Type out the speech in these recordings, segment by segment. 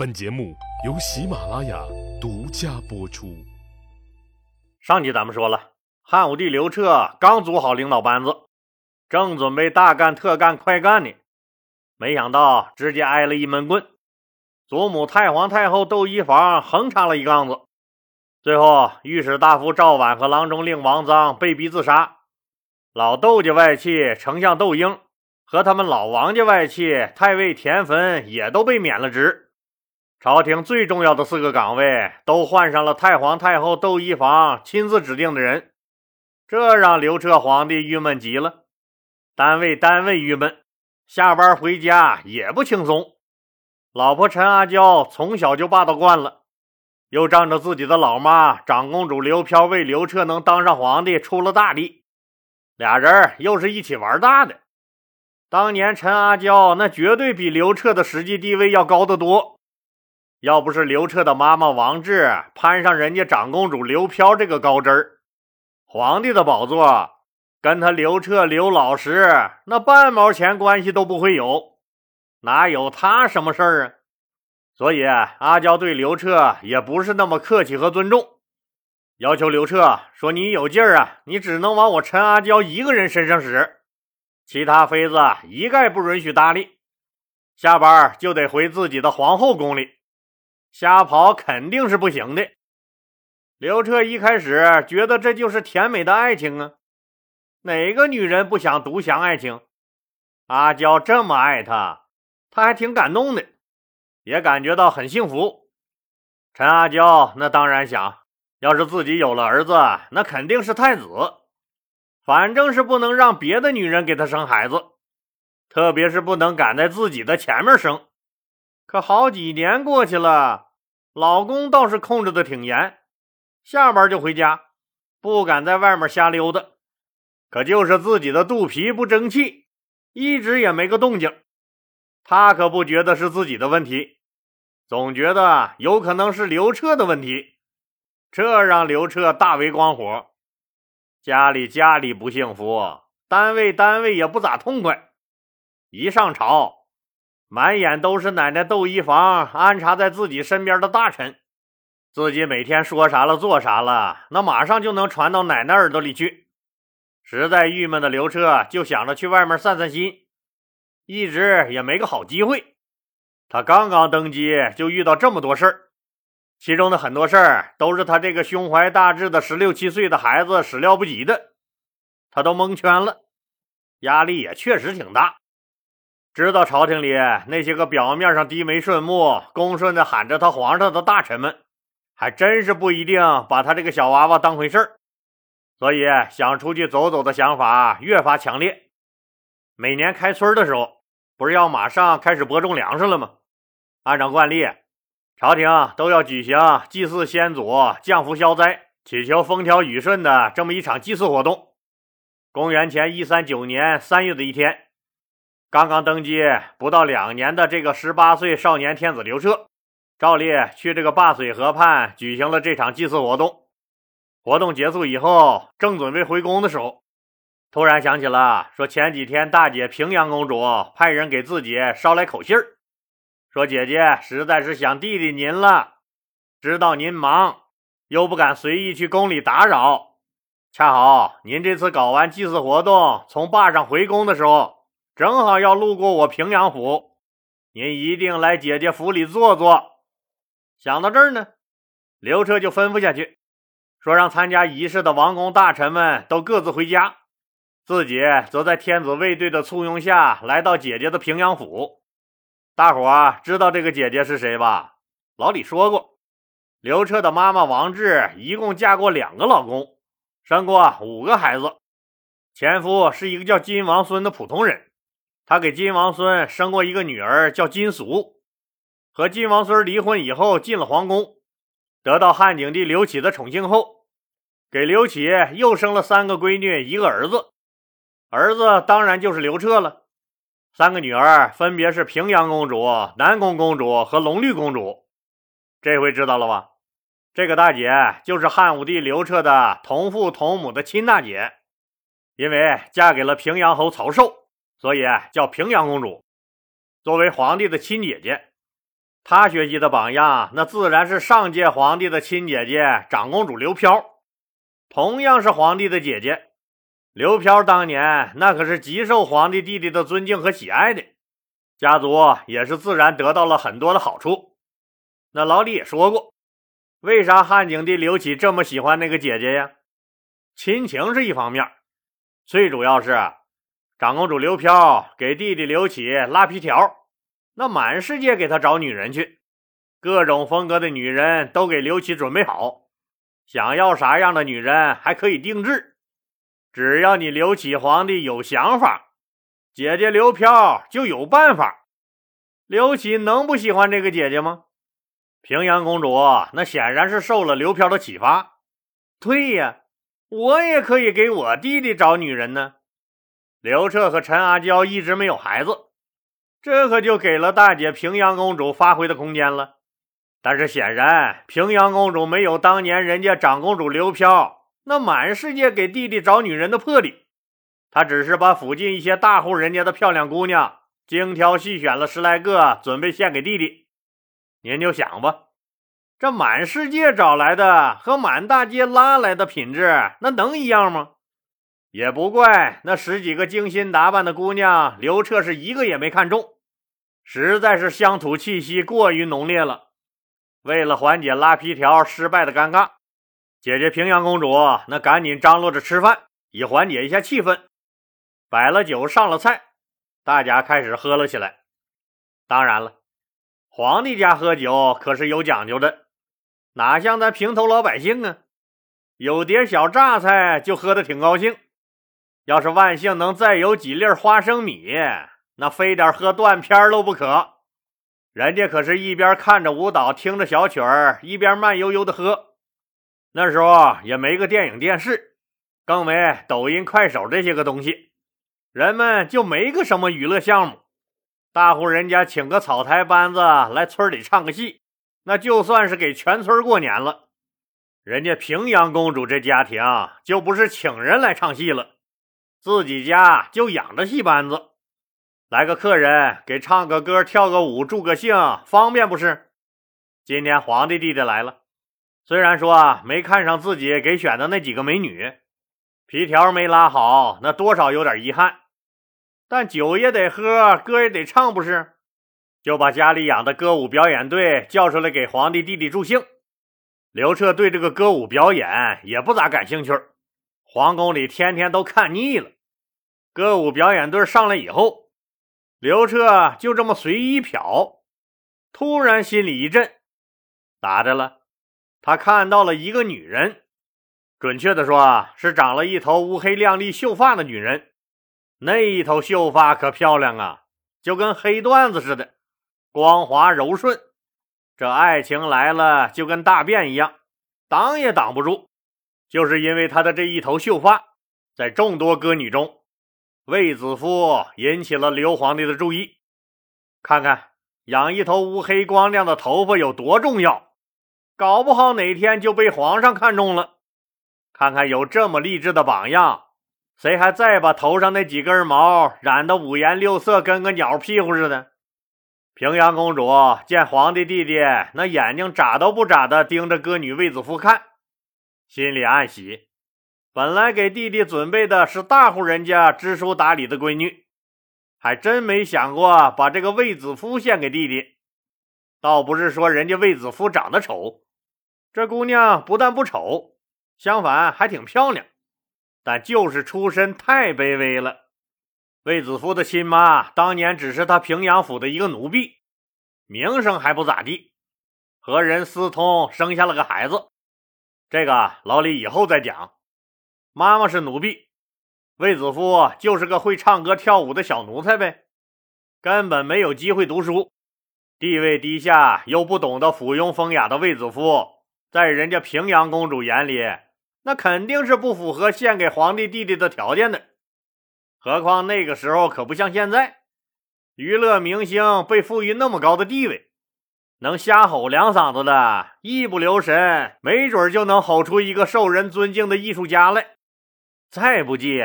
本节目由喜马拉雅独家播出。上集咱们说了，汉武帝刘彻刚组好领导班子，正准备大干特干快干呢，没想到直接挨了一闷棍。祖母太皇太后窦漪房横插了一杠子，最后御史大夫赵婉和郎中令王臧被逼自杀。老窦家外戚丞相窦婴和他们老王家外戚太尉田汾也都被免了职。朝廷最重要的四个岗位都换上了太皇太后窦漪房亲自指定的人，这让刘彻皇帝郁闷极了。单位单位郁闷，下班回家也不轻松。老婆陈阿娇从小就霸道惯了，又仗着自己的老妈长公主刘飘为刘彻能当上皇帝出了大力，俩人又是一起玩大的。当年陈阿娇那绝对比刘彻的实际地位要高得多。要不是刘彻的妈妈王志攀上人家长公主刘飘这个高枝儿，皇帝的宝座跟他刘彻刘老师那半毛钱关系都不会有，哪有他什么事儿啊？所以阿娇对刘彻也不是那么客气和尊重，要求刘彻说：“你有劲儿啊，你只能往我陈阿娇一个人身上使，其他妃子一概不允许搭理，下班就得回自己的皇后宫里。”瞎跑肯定是不行的。刘彻一开始觉得这就是甜美的爱情啊，哪个女人不想独享爱情？阿娇这么爱他，他还挺感动的，也感觉到很幸福。陈阿娇那当然想，要是自己有了儿子，那肯定是太子，反正是不能让别的女人给他生孩子，特别是不能赶在自己的前面生。可好几年过去了，老公倒是控制的挺严，下班就回家，不敢在外面瞎溜达。可就是自己的肚皮不争气，一直也没个动静。他可不觉得是自己的问题，总觉得有可能是刘彻的问题，这让刘彻大为光火。家里家里不幸福，单位单位也不咋痛快，一上朝。满眼都是奶奶窦漪房安插在自己身边的大臣，自己每天说啥了做啥了，那马上就能传到奶奶耳朵里去。实在郁闷的刘彻就想着去外面散散心，一直也没个好机会。他刚刚登基就遇到这么多事儿，其中的很多事儿都是他这个胸怀大志的十六七岁的孩子始料不及的，他都蒙圈了，压力也确实挺大。知道朝廷里那些个表面上低眉顺目、恭顺的喊着他皇上的大臣们，还真是不一定把他这个小娃娃当回事儿，所以想出去走走的想法越发强烈。每年开春的时候，不是要马上开始播种粮食了吗？按照惯例，朝廷都要举行祭祀先祖、降福消灾、祈求风调雨顺的这么一场祭祀活动。公元前一三九年三月的一天。刚刚登基不到两年的这个十八岁少年天子刘彻，照例去这个灞水河畔举行了这场祭祀活动。活动结束以后，正准备回宫的时候，突然想起了说前几天大姐平阳公主派人给自己捎来口信儿，说姐姐实在是想弟弟您了，知道您忙，又不敢随意去宫里打扰，恰好您这次搞完祭祀活动从坝上回宫的时候。正好要路过我平阳府，您一定来姐姐府里坐坐。想到这儿呢，刘彻就吩咐下去，说让参加仪式的王公大臣们都各自回家，自己则在天子卫队的簇拥下来到姐姐的平阳府。大伙知道这个姐姐是谁吧？老李说过，刘彻的妈妈王志一共嫁过两个老公，生过五个孩子，前夫是一个叫金王孙的普通人。他给金王孙生过一个女儿，叫金俗，和金王孙离婚以后进了皇宫，得到汉景帝刘启的宠幸后，给刘启又生了三个闺女，一个儿子，儿子当然就是刘彻了。三个女儿分别是平阳公主、南宫公主和隆虑公主。这回知道了吧？这个大姐就是汉武帝刘彻的同父同母的亲大姐，因为嫁给了平阳侯曹寿。所以叫平阳公主，作为皇帝的亲姐姐，他学习的榜样，那自然是上届皇帝的亲姐姐长公主刘飘。同样是皇帝的姐姐，刘飘当年那可是极受皇帝弟弟的尊敬和喜爱的，家族也是自然得到了很多的好处。那老李也说过，为啥汉景帝刘启这么喜欢那个姐姐呀？亲情是一方面，最主要是长公主刘飘给弟弟刘启拉皮条，那满世界给他找女人去，各种风格的女人都给刘启准备好。想要啥样的女人还可以定制，只要你刘启皇帝有想法，姐姐刘飘就有办法。刘启能不喜欢这个姐姐吗？平阳公主那显然是受了刘飘的启发。对呀，我也可以给我弟弟找女人呢。刘彻和陈阿娇一直没有孩子，这可就给了大姐平阳公主发挥的空间了。但是显然，平阳公主没有当年人家长公主刘飘那满世界给弟弟找女人的魄力。她只是把附近一些大户人家的漂亮姑娘精挑细选了十来个，准备献给弟弟。您就想吧，这满世界找来的和满大街拉来的品质，那能一样吗？也不怪那十几个精心打扮的姑娘，刘彻是一个也没看中，实在是乡土气息过于浓烈了。为了缓解拉皮条失败的尴尬，姐姐平阳公主那赶紧张罗着吃饭，以缓解一下气氛。摆了酒，上了菜，大家开始喝了起来。当然了，皇帝家喝酒可是有讲究的，哪像咱平头老百姓啊？有碟小榨菜就喝得挺高兴。要是万幸能再有几粒花生米，那非得喝断片都不可。人家可是一边看着舞蹈，听着小曲儿，一边慢悠悠的喝。那时候也没个电影电视，更没抖音、快手这些个东西，人们就没个什么娱乐项目。大户人家请个草台班子来村里唱个戏，那就算是给全村过年了。人家平阳公主这家庭就不是请人来唱戏了，自己家就养着戏班子。来个客人给唱个歌、跳个舞、助个兴，方便不是？今天皇帝弟弟来了，虽然说没看上自己给选的那几个美女，皮条没拉好，那多少有点遗憾。但酒也得喝，歌也得唱，不是？就把家里养的歌舞表演队叫出来给皇帝弟弟助兴。刘彻对这个歌舞表演也不咋感兴趣，皇宫里天天都看腻了。歌舞表演队上来以后。刘彻就这么随意一瞟，突然心里一震，咋的了？他看到了一个女人，准确的说，是长了一头乌黑亮丽秀发的女人。那一头秀发可漂亮啊，就跟黑缎子似的，光滑柔顺。这爱情来了，就跟大便一样，挡也挡不住。就是因为她的这一头秀发，在众多歌女中。卫子夫引起了刘皇帝的注意，看看养一头乌黑光亮的头发有多重要，搞不好哪天就被皇上看中了。看看有这么励志的榜样，谁还再把头上那几根毛染得五颜六色，跟个鸟屁股似的？平阳公主见皇帝弟弟那眼睛眨都不眨的盯着歌女卫子夫看，心里暗喜。本来给弟弟准备的是大户人家知书达理的闺女，还真没想过把这个卫子夫献给弟弟。倒不是说人家卫子夫长得丑，这姑娘不但不丑，相反还挺漂亮，但就是出身太卑微了。卫子夫的亲妈当年只是他平阳府的一个奴婢，名声还不咋地，和人私通生下了个孩子。这个老李以后再讲。妈妈是奴婢，卫子夫就是个会唱歌跳舞的小奴才呗，根本没有机会读书，地位低下又不懂得附庸风雅的卫子夫，在人家平阳公主眼里，那肯定是不符合献给皇帝弟弟的条件的。何况那个时候可不像现在，娱乐明星被赋予那么高的地位，能瞎吼两嗓子的，一不留神，没准就能吼出一个受人尊敬的艺术家来。再不济，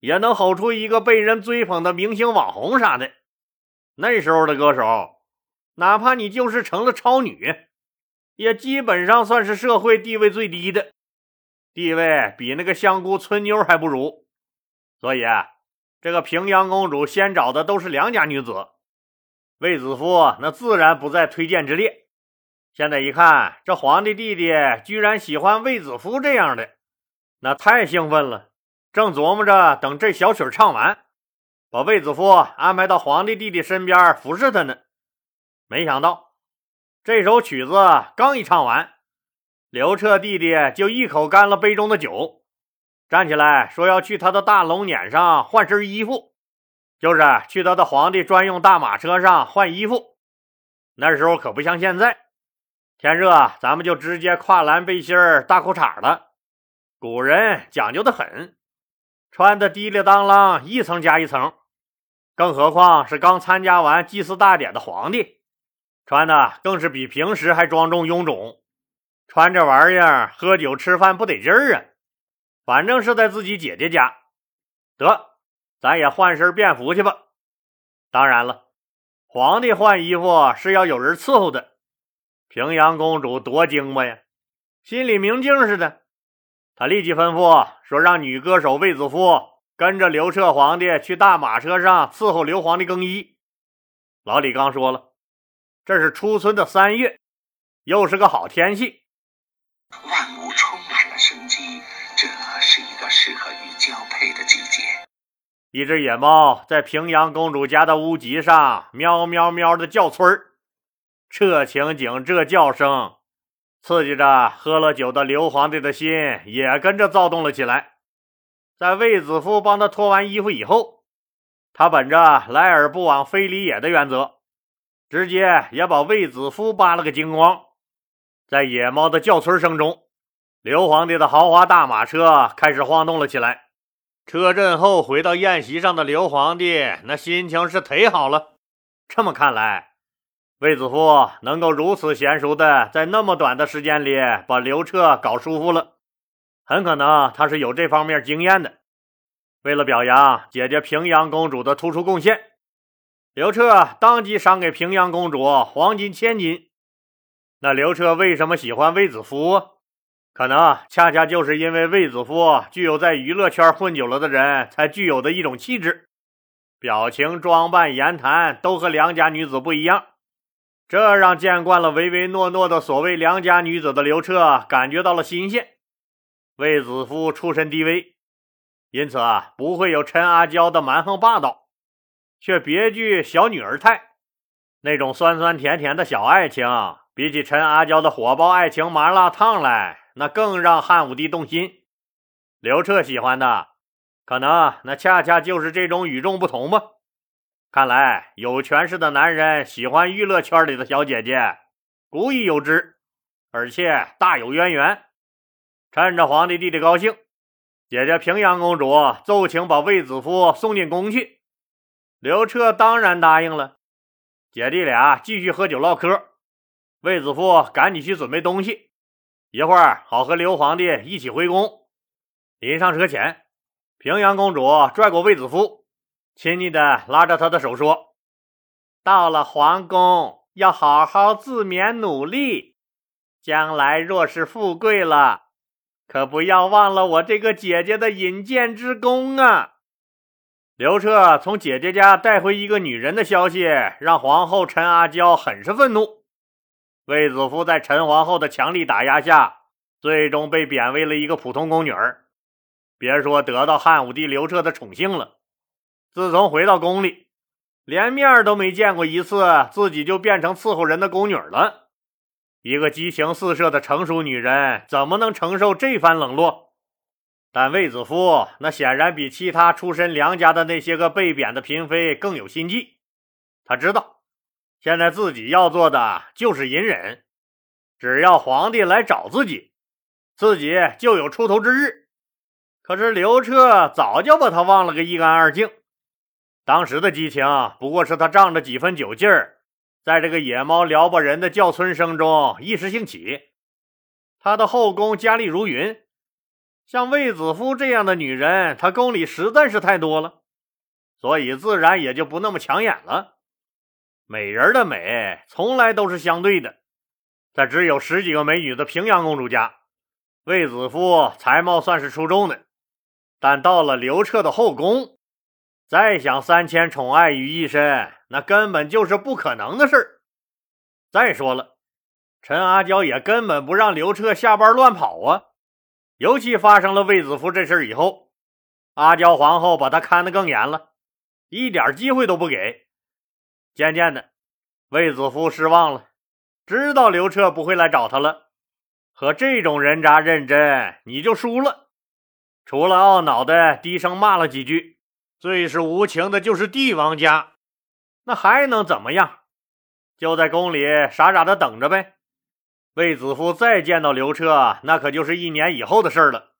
也能吼出一个被人追捧的明星网红啥的。那时候的歌手，哪怕你就是成了超女，也基本上算是社会地位最低的，地位比那个香菇村妞还不如。所以啊，这个平阳公主先找的都是良家女子，卫子夫那自然不在推荐之列。现在一看，这皇帝弟弟居然喜欢卫子夫这样的，那太兴奋了。正琢磨着等这小曲唱完，把卫子夫安排到皇帝弟弟身边服侍他呢。没想到这首曲子刚一唱完，刘彻弟弟就一口干了杯中的酒，站起来说要去他的大龙辇上换身衣服，就是去他的皇帝专用大马车上换衣服。那时候可不像现在。天热，咱们就直接跨栏背心儿、大裤衩了。古人讲究的很，穿的滴里当啷，一层加一层。更何况是刚参加完祭祀大典的皇帝，穿的更是比平时还庄重臃肿。穿这玩意儿喝酒吃饭不得劲儿啊！反正是在自己姐姐家，得，咱也换身便服去吧。当然了，皇帝换衣服是要有人伺候的。平阳公主多精吧呀，心里明镜似的。她立即吩咐说：“让女歌手卫子夫跟着刘彻皇帝去大马车上伺候刘皇帝更衣。”老李刚说了，这是初春的三月，又是个好天气，一只野猫在平阳公主家的屋脊上喵喵喵的叫春儿。这情景，这叫声，刺激着喝了酒的刘皇帝的心也跟着躁动了起来。在卫子夫帮他脱完衣服以后，他本着来而不往非礼也的原则，直接也把卫子夫扒了个精光。在野猫的叫春声中，刘皇帝的豪华大马车开始晃动了起来。车震后回到宴席上的刘皇帝，那心情是忒好了。这么看来。卫子夫能够如此娴熟的在那么短的时间里把刘彻搞舒服了，很可能他是有这方面经验的。为了表扬姐姐平阳公主的突出贡献，刘彻当即赏给平阳公主黄金千斤。那刘彻为什么喜欢卫子夫？可能恰恰就是因为卫子夫具有在娱乐圈混久了的人才具有的一种气质，表情、装扮、言谈都和良家女子不一样。这让见惯了唯唯诺诺的所谓良家女子的刘彻感觉到了新鲜。卫子夫出身低微，因此啊不会有陈阿娇的蛮横霸道，却别具小女儿态。那种酸酸甜甜的小爱情，比起陈阿娇的火爆爱情麻辣烫来，那更让汉武帝动心。刘彻喜欢的，可能那恰恰就是这种与众不同吧。看来有权势的男人喜欢娱乐圈里的小姐姐，古已有之，而且大有渊源。趁着皇帝弟弟高兴，姐姐平阳公主奏请把卫子夫送进宫去。刘彻当然答应了。姐弟俩继续喝酒唠嗑，卫子夫赶紧去准备东西，一会儿好和刘皇帝一起回宫。临上车前，平阳公主拽过卫子夫。亲昵的拉着他的手说：“到了皇宫，要好好自勉努力。将来若是富贵了，可不要忘了我这个姐姐的引荐之功啊！”刘彻从姐姐家带回一个女人的消息，让皇后陈阿娇很是愤怒。卫子夫在陈皇后的强力打压下，最终被贬为了一个普通宫女儿。别说得到汉武帝刘彻的宠幸了。自从回到宫里，连面都没见过一次，自己就变成伺候人的宫女了。一个激情四射的成熟女人，怎么能承受这番冷落？但卫子夫那显然比其他出身良家的那些个被贬的嫔妃更有心计。他知道，现在自己要做的就是隐忍，只要皇帝来找自己，自己就有出头之日。可是刘彻早就把他忘了个一干二净。当时的激情不过是他仗着几分酒劲儿，在这个野猫撩拨人的叫春声中一时兴起。他的后宫佳丽如云，像卫子夫这样的女人，他宫里实在是太多了，所以自然也就不那么抢眼了。美人的美从来都是相对的，在只有十几个美女的平阳公主家，卫子夫才貌算是出众的，但到了刘彻的后宫，再想三千宠爱于一身，那根本就是不可能的事儿。再说了，陈阿娇也根本不让刘彻下班乱跑啊。尤其发生了卫子夫这事以后，阿娇皇后把他看得更严了，一点机会都不给。渐渐的，卫子夫失望了，知道刘彻不会来找他了。和这种人渣认真，你就输了。除了懊恼的低声骂了几句，最是无情的就是帝王家，那还能怎么样？就在宫里傻傻的等着呗。卫子夫再见到刘彻，那可就是一年以后的事了。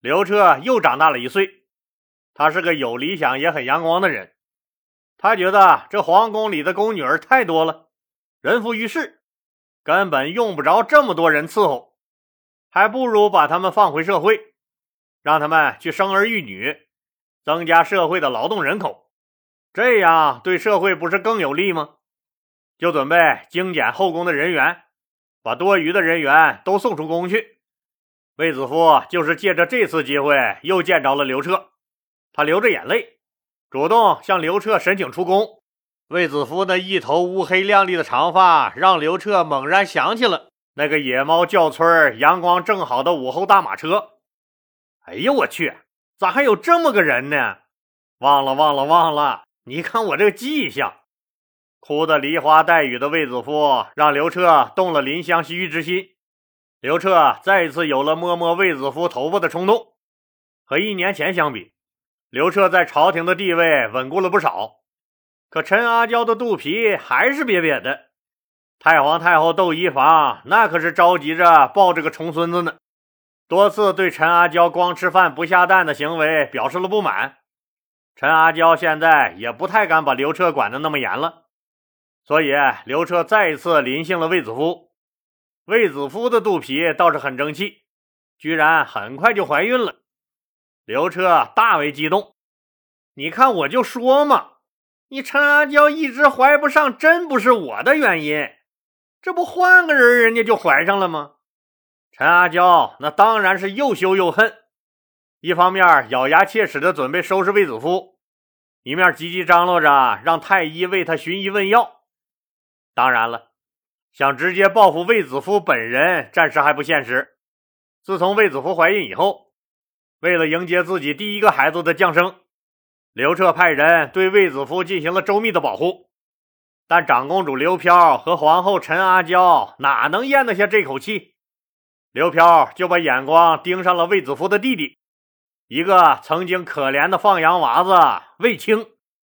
刘彻又长大了一岁，他是个有理想也很阳光的人。他觉得这皇宫里的宫女儿太多了，人浮于事，根本用不着这么多人伺候，还不如把他们放回社会，让他们去生儿育女，增加社会的劳动人口，这样对社会不是更有利吗？就准备精简后宫的人员，把多余的人员都送出宫去。卫子夫就是借着这次机会又见着了刘彻，他流着眼泪，主动向刘彻申请出宫。卫子夫那一头乌黑亮丽的长发，让刘彻猛然想起了那个野猫叫村阳光正好的午后大马车。哎呦我去，咋还有这么个人呢？忘了忘了忘了，你看我这个迹象。哭得梨花带雨的卫子夫，让刘彻动了怜香惜玉之心。刘彻再一次有了摸摸卫子夫头发的冲动。和一年前相比，刘彻在朝廷的地位稳固了不少。可陈阿娇的肚皮还是瘪瘪的。太皇太后窦漪房那可是着急着抱这个重孙子呢，多次对陈阿娇光吃饭不下蛋的行为表示了不满。陈阿娇现在也不太敢把刘彻管得那么严了。所以，刘彻再一次临幸了卫子夫。卫子夫的肚皮倒是很争气，居然很快就怀孕了。刘彻大为激动。你看，我就说嘛，你陈阿娇一直怀不上，真不是我的原因。这不换个人，人家就怀上了吗？陈阿娇那当然是又羞又恨，一方面咬牙切齿的准备收拾卫子夫，一面急急张罗着让太医为他寻医问药。当然了，想直接报复卫子夫本人，暂时还不现实。自从卫子夫怀孕以后，为了迎接自己第一个孩子的降生，刘彻派人对卫子夫进行了周密的保护。但长公主刘飘和皇后陈阿娇哪能咽得下这口气？刘飘就把眼光盯上了卫子夫的弟弟，一个曾经可怜的放羊娃子卫青。